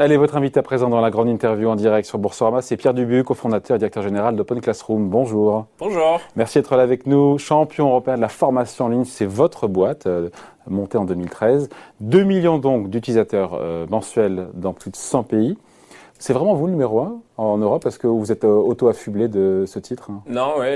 Allez, votre invité à présent dans la grande interview en direct sur Boursorama, c'est Pierre Dubuc, cofondateur et directeur général d'Open Classroom. Bonjour. Bonjour. Merci d'être là avec nous. Champion européen de la formation en ligne, c'est votre boîte, euh, montée en 2013. 2 millions donc d'utilisateurs euh, mensuels dans plus de 100 pays. C'est vraiment vous le numéro un en Europe? Est-ce que vous êtes euh, auto-affublé de ce titre hein. Non, ouais,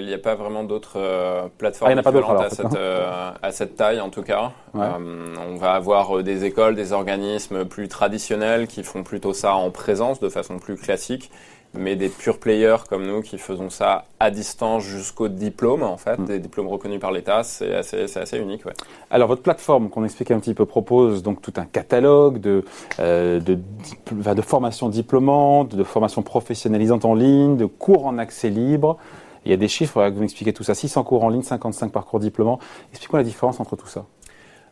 il n'y a pas vraiment d'autres euh, plateformes ah, à, cette, euh, à, cette, taille en tout cas. on va avoir des écoles, des organismes plus traditionnels qui font plutôt ça en présence de façon plus classique mais des pure players comme nous qui faisons ça à distance jusqu'au diplôme, en fait, mm. des diplômes reconnus par l'État, c'est assez, assez unique. Ouais. Alors, votre plateforme qu'on expliquait un petit peu propose donc tout un catalogue de, euh, de, de formations diplômantes, de formations professionnalisantes en ligne, de cours en accès libre. Il y a des chiffres, que vous m'expliquez tout ça. 600 cours en ligne, 55 parcours diplômants. Expliquez-moi la différence entre tout ça.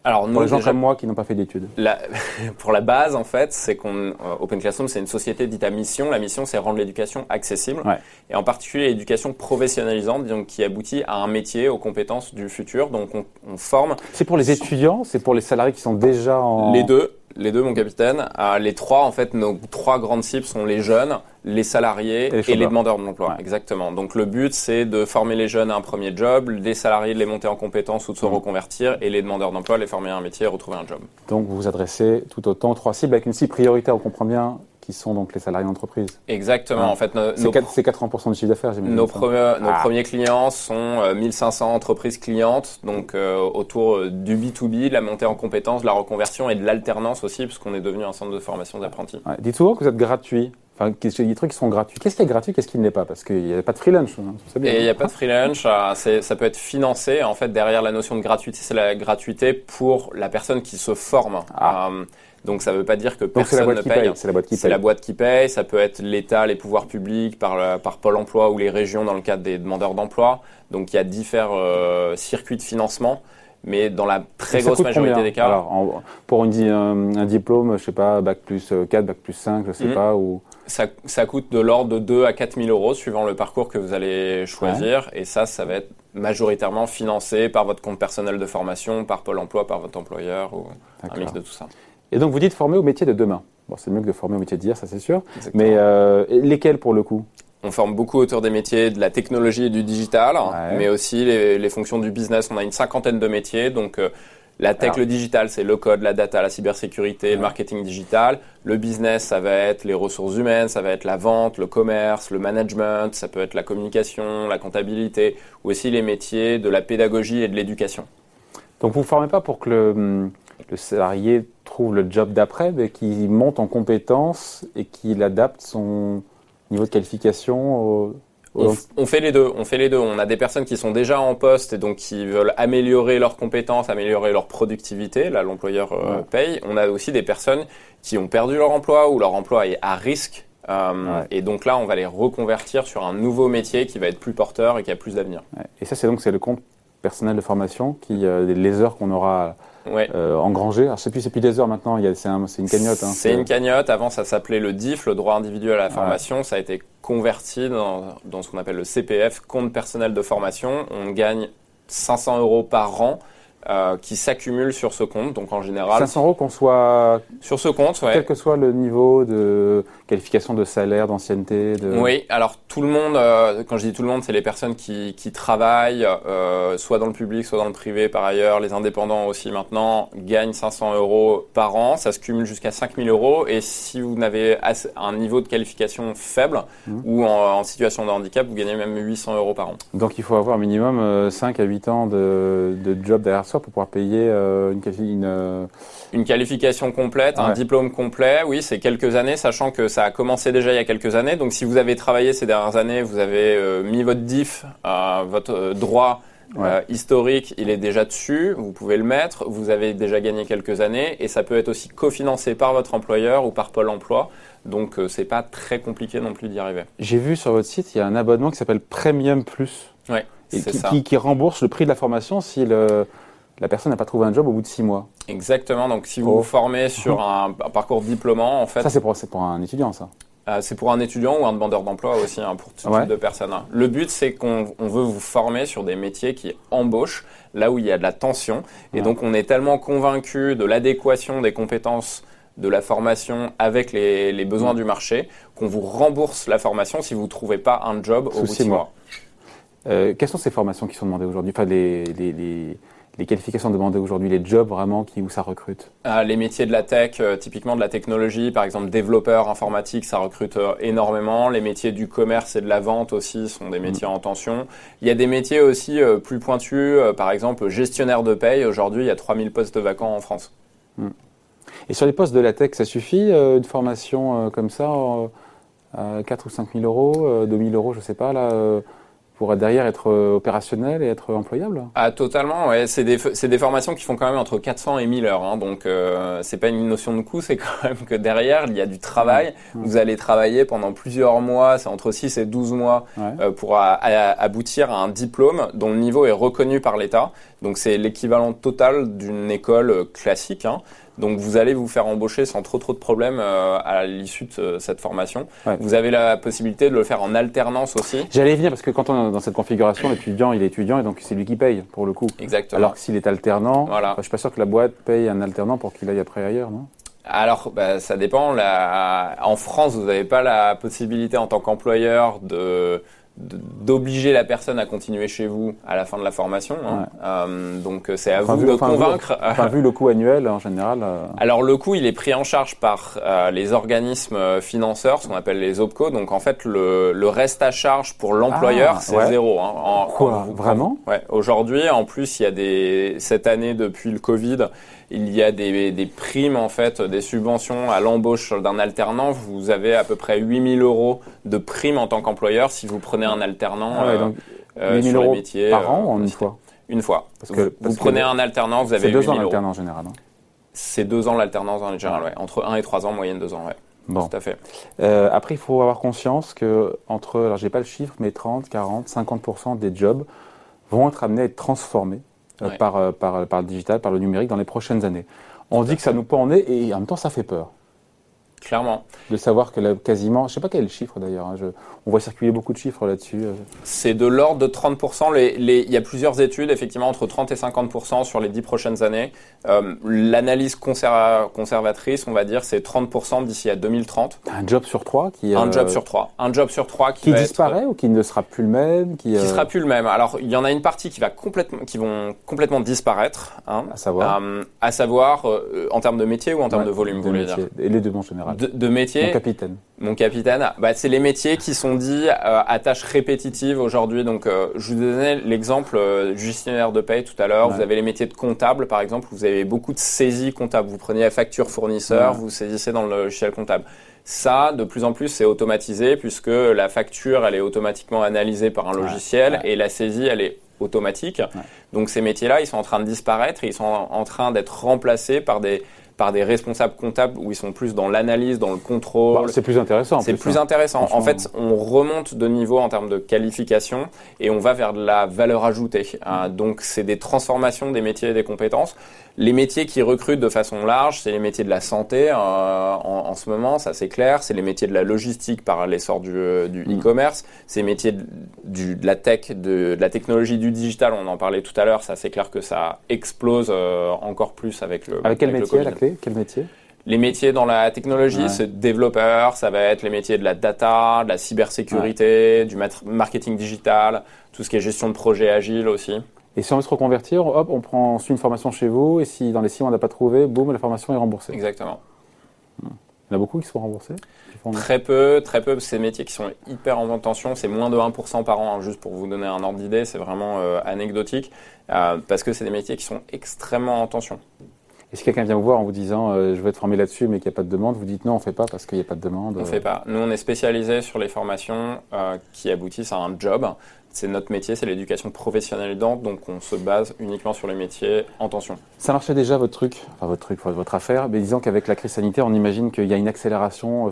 Alors, pour les gens comme moi qui n'ont pas fait d'études. pour la base, en fait, c'est qu'on euh, Open Classroom, c'est une société dite à mission. La mission, c'est rendre l'éducation accessible, et en particulier l'éducation professionnalisante, donc qui aboutit à un métier, aux compétences du futur. Donc, on, on forme. C'est pour les étudiants, c'est pour les salariés qui sont déjà en. Les deux. Les deux, mon capitaine. Euh, les trois, en fait, nos trois grandes cibles sont les jeunes, les salariés et les, demandeurs d'emploi. Exactement. Donc le but, c'est de former les jeunes à un premier job, les salariés de les monter en compétences ou de se mmh. reconvertir, et les demandeurs d'emploi, les former à un métier et retrouver un job. Donc vous vous adressez tout autant trois cibles avec une cible prioritaire, on comprend bien, qui sont donc les salariés d'entreprise. Exactement. En fait, c'est 80% du chiffre d'affaires. Nos, premiers, nos ah. premiers clients sont 1500 euh, entreprises clientes, donc euh, autour euh, du B2B, la montée en compétences, la reconversion et de l'alternance aussi, puisqu'on est devenu un centre de formation d'apprentis. Dites souvent que vous êtes gratuit. Enfin, des trucs qui sont gratuits. Qu'est-ce qui est gratuit, qu'est-ce qui ne l'est pas? Parce qu'il n'y a pas de free lunch. Hein, et il n'y a pas de free lunch. ça peut être financé. En fait, derrière la notion de gratuité, c'est la gratuité pour la personne qui se forme. Ah. Donc ça ne veut pas dire que personne ne paye. C'est la boîte qui paye. C'est la boîte qui paye. Ça peut être l'État, les pouvoirs publics, par, par Pôle Emploi ou les régions dans le cadre des demandeurs d'emploi. Donc il y a différents euh, circuits de financement. Mais dans la très grosse majorité des cas. Alors, pour une, un, diplôme, je sais pas, bac plus 4, euh, bac plus 5, je sais mhm. pas, ou ça, ça, coûte de l'ordre de 2 à 4 000 euros suivant le parcours que vous allez choisir. Et ça, ça va être majoritairement financé par votre compte personnel de formation, par Pôle emploi, par votre employeur ou un mix de tout ça. Et donc vous dites former au métier de demain. Bon, c'est mieux que de former au métier d'hier, ça c'est sûr. Mais euh, lesquels pour le coup? On forme beaucoup autour des métiers de la technologie et du digital, mais aussi les, fonctions du business. On a une cinquantaine de métiers, donc euh, la tech, le digital, c'est le code, la data, la cybersécurité, le marketing digital. Le business, ça va être les ressources humaines, ça va être la vente, le commerce, le management, ça peut être la communication, la comptabilité, ou aussi les métiers de la pédagogie et de l'éducation. Donc vous ne formez pas pour que le, hum, le salarié trouve le job d'après, mais qu'il monte en compétences et qu'il adapte son niveau de qualification on, fait les deux. On fait les deux. On a des personnes qui sont déjà en poste et donc qui veulent améliorer leurs compétences, améliorer leur productivité. Là, l'employeur euh, paye. On a aussi des personnes qui ont perdu leur emploi ou leur emploi est à risque. Euh, et donc là, on va les reconvertir sur un nouveau métier qui va être plus porteur et qui a plus d'avenir. Et ça, c'est donc c'est le compte personnel de formation qui euh, les heures qu'on aura ouais. euh, engrangé. Alors, je sais plus, c'est plus des heures maintenant, c'est un, une cagnotte. Hein, c'est une cagnotte. Avant, ça s'appelait le DIF, le droit individuel à la formation. Ça a été converti dans, dans ce qu'on appelle le CPF, compte personnel de formation. On gagne 500 euros par an euh, qui s'accumulent sur ce compte. Donc en général, 500 euros qu'on soit sur ce compte, ouais. quel que soit le niveau de qualification de salaire, d'ancienneté. De... Oui, alors tout le monde, euh, quand je dis tout le monde, c'est les personnes qui, qui travaillent, euh, soit dans le public, soit dans le privé par ailleurs. Les indépendants aussi maintenant gagnent 500 euros par an. Ça se cumule jusqu'à 5000 euros. Et si vous n'avez un niveau de qualification faible mmh. ou en, en, situation de handicap, vous gagnez même 800 euros par an. Donc il faut avoir minimum 5 à 8 ans de, de job derrière pour pouvoir payer euh, une, une, euh, une, qualification complète, un diplôme complet. Oui, c'est quelques années, sachant que ça a commencé déjà il y a quelques années. Donc si vous avez travaillé ces dernières années, vous avez euh, mis votre diff, votre droit historique, il est déjà dessus, vous pouvez le mettre, vous avez déjà gagné quelques années et ça peut être aussi cofinancé par votre employeur ou par Pôle emploi. Donc c'est pas très compliqué non plus d'y arriver. J'ai vu sur votre site, il y a un abonnement qui s'appelle Premium Plus. Ouais, qui, qui, qui, rembourse le prix de la formation si le, la personne n'a pas trouvé un job au bout de six mois. Exactement. Donc, si vous oh. vous formez sur un, parcours diplômant, en fait. Ça, c'est pour, pour, un étudiant, ça. Euh, c'est pour un étudiant ou un demandeur d'emploi aussi, hein, pour tout type de personnes. Hein. Le but, c'est qu'on veut vous former sur des métiers qui embauchent, là où il y a de la tension. Et donc, on est tellement convaincu de l'adéquation des compétences de la formation avec les, besoins mm. du marché, qu'on vous rembourse la formation si vous ne trouvez pas un job au bout de six mois. Euh, quelles sont ces formations qui sont demandées aujourd'hui? Enfin, les, les qualifications demandées aujourd'hui, les jobs vraiment qui, où ça recrute ah, Les métiers de la tech, euh, typiquement de la technologie, par exemple développeur informatique, ça recrute euh, énormément. Les métiers du commerce et de la vente aussi sont des métiers en tension. Il y a des métiers aussi euh, plus pointus, par exemple gestionnaire de paye. Aujourd'hui, il y a 3000 postes vacants en France. Hmm. Et sur les postes de la tech, ça suffit une formation comme ça, 4 ou 5 000 euros, 2 000 euros, je ne sais pas, là pour derrière être euh, opérationnel et être employable? Ah totalement, ouais. C'est des, des, formations qui font quand même entre 400 et 1000 heures. Hein. donc euh, c'est pas une notion de coût, c'est quand même que derrière il y a du travail. Vous allez travailler pendant plusieurs mois, c'est entre 6 et 12 mois euh, pour aboutir à un diplôme dont le niveau est reconnu par l'État. Donc c'est l'équivalent total d'une école classique. Hein. Donc vous allez vous faire embaucher sans trop trop de problèmes euh, à l'issue de cette formation. Vous avez la possibilité de le faire en alternance aussi. J'allais venir parce que quand on est dans cette configuration, l'étudiant il est étudiant et donc c'est lui qui paye pour le coup. Exactement. Alors que s'il est alternant, voilà. je suis pas sûr que la boîte paye un alternant pour qu'il aille après ailleurs, non? Alors, bah, ça dépend. La... En France, vous n'avez pas la possibilité en tant qu'employeur de d'obliger la personne à continuer chez vous à la fin de la formation. Hein. Euh, donc c'est à vous de convaincre. enfin, vu le coût annuel en général. Euh. Alors le coût il est pris en charge par euh, les organismes financeurs, ce qu'on appelle les OPCO. Donc en fait le, le reste à charge pour l'employeur ah, c'est zéro. Hein. En, Quoi Vraiment Ouais. Aujourd'hui en plus il y a des cette année depuis le Covid il y a des, des, primes, en fait, des subventions à l'embauche d'un alternant. Vous avez à peu près 8000 euros de primes en tant qu'employeur si vous prenez un alternant ah euh, donc, euh, sur métiers. Par an ou une fois Une fois. Parce que, vous, prenez un alternant, vous avez C'est deux ans l'alternance en général. Hein. C'est deux ans l'alternance en général, ouais. Entre 1 et 3 ans, moyenne deux ans, ouais. Bon. Tout à fait. Euh, après, il faut avoir conscience que entre, alors j'ai pas le chiffre, mais 30, 40, 50% des jobs vont être amenés à être transformés euh, par, euh, par, par, le digital, par le numérique dans les prochaines années. On dit que ça nous pend en nez et en même temps ça fait peur. Clairement. De savoir que là, quasiment, je sais pas quel est le chiffre d'ailleurs, hein, on voit circuler beaucoup de chiffres là-dessus. Euh. C'est de l'ordre de 30%. Les, les, il y a plusieurs études, effectivement, entre 30 et 50% sur les 10 prochaines années. Euh, L'analyse conservatrice, on va dire, c'est 30% d'ici à 2030. Un job sur trois qui... Un job sur trois. Un job sur trois qui, qui disparaît ou qui ne sera plus le même Qui, qui sera plus le même. Alors, il y en a une partie qui, va complètement, qui vont complètement disparaître. Hein, à savoir euh, À savoir, en termes de métier ou en termes de volume, vous voulez dire Et les deux, en général de, métiers. Mon capitaine. Mon capitaine. Bah, c'est les métiers qui sont dits euh, à tâches répétitives aujourd'hui. Donc, euh, je vous donnais l'exemple euh, du gestionnaire de paye tout à l'heure. Vous avez les métiers de comptable, par exemple. Vous avez beaucoup de saisies comptables. Vous prenez la facture fournisseur, vous saisissez dans le logiciel comptable. Ça, de plus en plus, c'est automatisé puisque la facture, elle est automatiquement analysée par un logiciel et la saisie, elle est automatique. Donc ces métiers-là, ils sont en train de disparaître et ils sont en train d'être remplacés par des par des responsables comptables où ils sont plus dans l'analyse, dans le contrôle. Bah, c'est plus intéressant. C'est plus, hein. intéressant. En fait, on remonte de niveau en termes de qualification et on va vers de la valeur ajoutée. Hein. donc, c'est des transformations des métiers et des compétences. Les métiers qui recrutent de façon large, c'est les métiers de la santé euh, en, en, ce moment, ça c'est clair. C'est les métiers de la logistique par l'essor du, euh, du mm. e-commerce. C'est les métiers de, du, de la tech, de, de, la technologie, du digital. On en parlait tout à l'heure. Ça c'est clair que ça explose euh, encore plus avec le. Avec quel métier la clé? Quel métier? Les métiers dans la technologie, c'est développeur, ça va être les métiers de la data, de la cybersécurité, du marketing digital, tout ce qui est gestion de projet agile aussi. Et si on veut se reconvertir, hop, on prend suit une formation chez vous, et si dans les six mois on n'a pas trouvé, boum, la formation est remboursée. Exactement. Il y en a beaucoup qui sont remboursés Très peu, très peu. Ces métiers qui sont hyper en tension, c'est moins de 1% par an, hein, juste pour vous donner un ordre d'idée, c'est vraiment euh, anecdotique, euh, parce que c'est des métiers qui sont extrêmement en tension. Et si quelqu'un vient vous voir en vous disant euh, je veux être formé là-dessus mais qu'il n'y a pas de demande, vous dites non, on ne fait pas parce qu'il n'y a pas de demande On ne fait pas. Nous, on est spécialisé sur les formations qui aboutissent à un job c'est notre métier, c'est l'éducation professionnelle dente, donc on se base uniquement sur les métiers en tension. Ça marchait déjà votre truc, enfin votre truc, votre affaire, mais disons qu'avec la crise sanitaire, on imagine qu'il y a une accélération euh,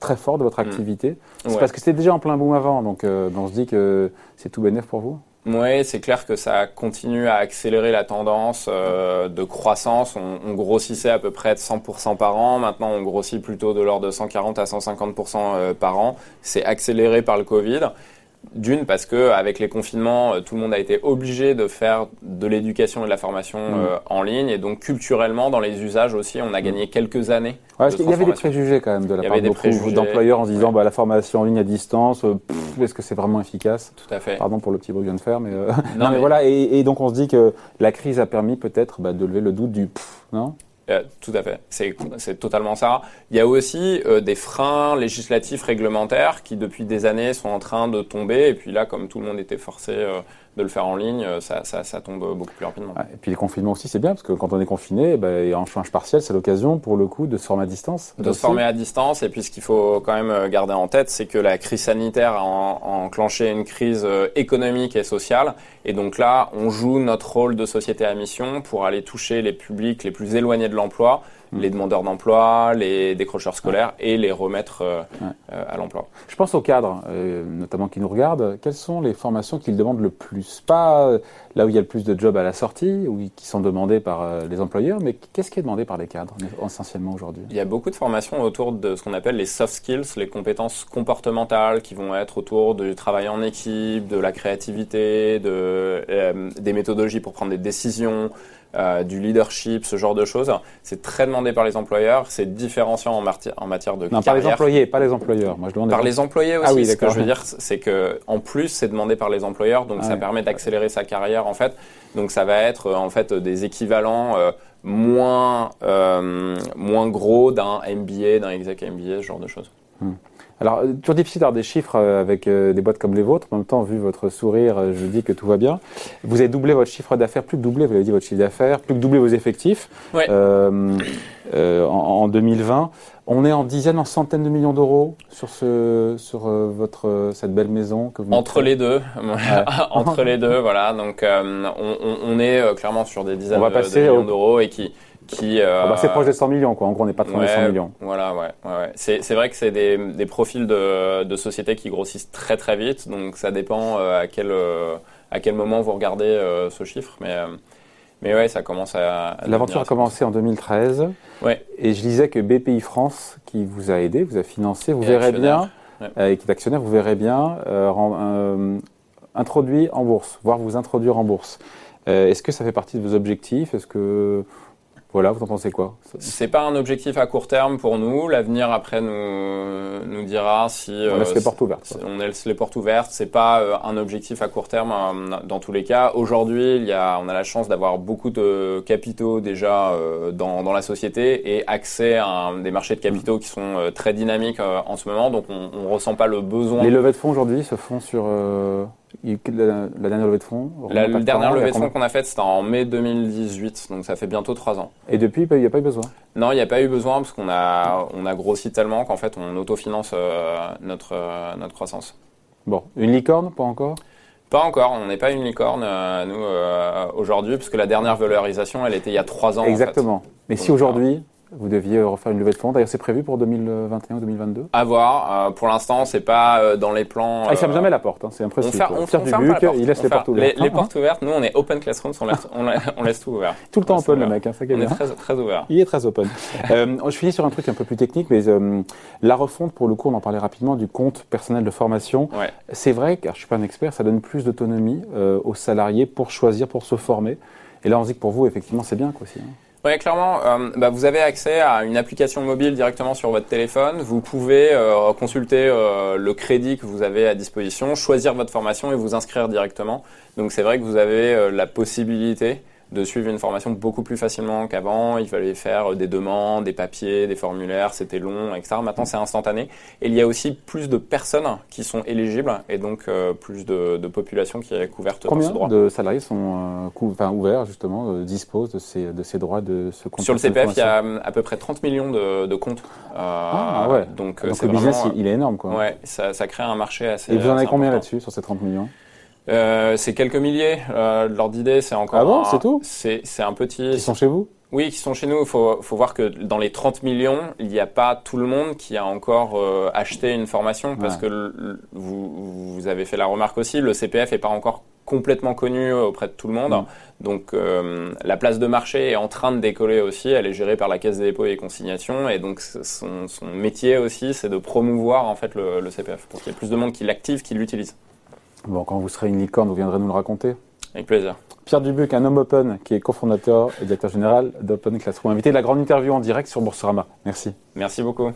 très forte de votre mm. activité. C'est parce que c'était déjà en plein boom avant, donc euh, on se dit que c'est tout bénéf pour vous? Oui, c'est clair que ça continue à accélérer la tendance euh, de croissance. On, on, grossissait à peu près de 100% par an. Maintenant, on grossit plutôt de l'ordre de 140 à 150% par an. C'est accéléré par le Covid. D'une parce que avec les confinements, euh, tout le monde a été obligé de faire de l'éducation et de la formation mm. euh, en ligne, et donc culturellement, dans les usages aussi, on a gagné mm. quelques années. Ouais, il y avait des préjugés quand même de la part de d'employeurs en se disant bah, la formation en ligne à distance, euh, est-ce que c'est vraiment efficace? Tout à fait. Pardon pour le petit bruit que je viens de faire, mais, non, mais, voilà. Et, donc on se dit que la crise a permis peut-être bah, de lever le doute du non? Euh, tout à fait, c'est totalement ça. Il y a aussi euh, des freins législatifs réglementaires qui depuis des années sont en train de tomber et puis là comme tout le monde était forcé euh, de le faire en ligne, euh, ça, ça, ça tombe beaucoup plus rapidement. et puis le confinement aussi, c'est bien, parce que quand on est confiné, bah, en change partiel, c'est l'occasion, pour le coup, de se former à distance. De se former à distance, et puis ce qu'il faut quand même euh, garder en tête, c'est que la crise sanitaire a, enclenché une crise euh, économique et sociale, et donc là, on joue notre rôle de société à mission pour aller toucher les publics les plus éloignés de l'emploi, Mm. les demandeurs d'emploi, les décrocheurs scolaires et les remettre euh, euh, à l'emploi. Je pense aux cadres, euh, notamment qui nous regardent. Quelles sont les formations qu'ils demandent le plus? Pas là où il y a le plus de jobs à la sortie, ou qui sont demandés par les employeurs, mais qu'est-ce qui est demandé par les cadres essentiellement aujourd'hui? Il y a beaucoup de formations autour de ce qu'on appelle les soft skills, les compétences comportementales qui vont être autour du travail en équipe, de la créativité, de, des méthodologies pour prendre des décisions, euh, du leadership, ce genre de choses. C'est très demandé par les employeurs, c'est différenciant en, en, matière de non, par les employés, pas les employeurs. Moi, je par les employés ah aussi. Ah oui, ce que je veux dire, c'est que en plus, c'est demandé par les employeurs, donc ça permet d'accélérer sa carrière en fait. Donc ça va être en fait des équivalents euh, moins euh, moins gros d'un MBA, d'un exec MBA, ce genre de choses. Hmm. Alors, euh, toujours difficile d'avoir des chiffres euh, avec euh, des boîtes comme les vôtres. En même temps, vu votre sourire, je dis que tout va bien. Vous avez doublé votre chiffre d'affaires, plus que doublé, vous l'avez dit, votre chiffre d'affaires, plus que doublé vos effectifs en, 2020. On est en dizaines, en centaines de millions d'euros sur ce, sur votre cette belle maison que vous. Entre les deux, entre les deux, voilà. Donc, on, est clairement sur des dizaines de, millions d'euros et qui qui. Euh, ah bah c'est proche des 100 millions, quoi. En gros, on n'est pas trop ouais, 100 millions. Voilà, ouais. ouais, C'est vrai que c'est des, des, profils de, de sociétés qui grossissent très très vite, donc ça dépend euh, à quel euh, à quel moment vous regardez ce chiffre, mais. Mais ouais, ça commence à. L'aventure a commencé en 2013. Ouais. Et je disais que BPI France, qui vous a aidé, vous a financé, vous verrez bien, et qui est actionnaire, vous verrez bien, introduit en bourse, voire vous introduire en bourse. Est-ce que ça fait partie de vos objectifs? Est-ce que voilà, vous en pensez quoi? C'est pas un objectif à court terme pour nous. L'avenir après nous nous dira si on laisse les portes ouvertes. On laisse les portes ouvertes. C'est pas euh, un objectif à court terme euh, dans tous les cas. Aujourd'hui, il y a, on a la chance d'avoir beaucoup de capitaux déjà euh, dans, dans la société et accès à des marchés de capitaux qui sont très dynamiques en ce moment. Donc on, on ressent pas le besoin. Les levées de fonds aujourd'hui se font sur la, dernière levée de fonds La, dernière levée de fonds qu'on a faite, c'était en mai 2018, donc ça fait bientôt trois ans. Et depuis, il n'y a pas eu besoin Non, il n'y a pas eu besoin parce qu'on a, on a grossi tellement qu'en fait, on autofinance euh, notre, euh, notre croissance. Bon, une licorne, pas encore pas encore, on n'est pas une licorne, euh, nous, aujourd'hui, puisque la dernière valorisation, elle était il y a trois ans. Exactement. Mais si aujourd'hui, vous deviez refaire une levée de fonds. D'ailleurs, c'est prévu pour 2021 ou 2022 À voir. Euh, pour l'instant, c'est pas euh, dans les plans. Ah, il ferme euh, jamais la porte. Hein, c'est impressionnant. On, ferme, on, ferme il laisse les portes ouvertes. Les, portes ouvertes. Nous, on est open classroom. On laisse, on, laisse tout ouvert. Tout le temps open, le mec. Hein, ça on est très, très ouvert. Il est très open. je finis sur un truc un peu plus technique, mais la refonte, pour le coup, on en parlait rapidement, du compte personnel de formation. Ouais. C'est vrai, car je suis pas un expert, ça donne plus d'autonomie aux salariés pour choisir, pour se former. Et là, on se dit que pour vous, effectivement, c'est bien, quoi, aussi. Oui, clairement, euh, bah, vous avez accès à une application mobile directement sur votre téléphone. Vous pouvez euh, consulter euh, le crédit que vous avez à disposition, choisir votre formation et vous inscrire directement. Donc c'est vrai que vous avez la possibilité de suivre une formation beaucoup plus facilement qu'avant. Il fallait faire des demandes, des papiers, des formulaires, c'était long, etc. Maintenant, c'est instantané. Et il y a aussi plus de personnes qui sont éligibles et donc euh, plus de, de, population qui est couverte Combien ce droit. de salariés sont euh, enfin, ouverts, justement, euh, disposent de ces, de ces droits de ce compte Sur le CPF, il y a à peu près 30 millions de, de comptes. ah ouais. Donc, donc le business, il est énorme. Quoi. Ouais, ça, ça crée un marché assez. Et vous en avez combien là-dessus, sur ces 30 millions? Euh, c'est quelques milliers. Euh, L'ordre d'idée, c'est encore. Ah bon, c'est tout? C'est un petit. Qui sont chez vous? Oui, qui sont chez nous. Il faut, faut voir que dans les 30 millions, il n'y a pas tout le monde qui a encore euh, acheté une formation parce que vous, vous avez fait la remarque aussi, le CPF n'est pas encore complètement connu auprès de tout le monde. Donc euh, la place de marché est en train de décoller aussi. Elle est gérée par la Caisse des dépôts et consignations. Et donc son, son métier aussi, c'est de promouvoir en fait le, le CPF pour qu'il y ait plus de monde qui l'active, qui l'utilise. Bon, quand vous serez une licorne, vous viendrez nous le raconter. Avec plaisir. Pierre Dubuc, un homme open qui est cofondateur et directeur général d'Open Classroom, invité de la grande interview en direct sur Boursorama. Merci. Merci beaucoup.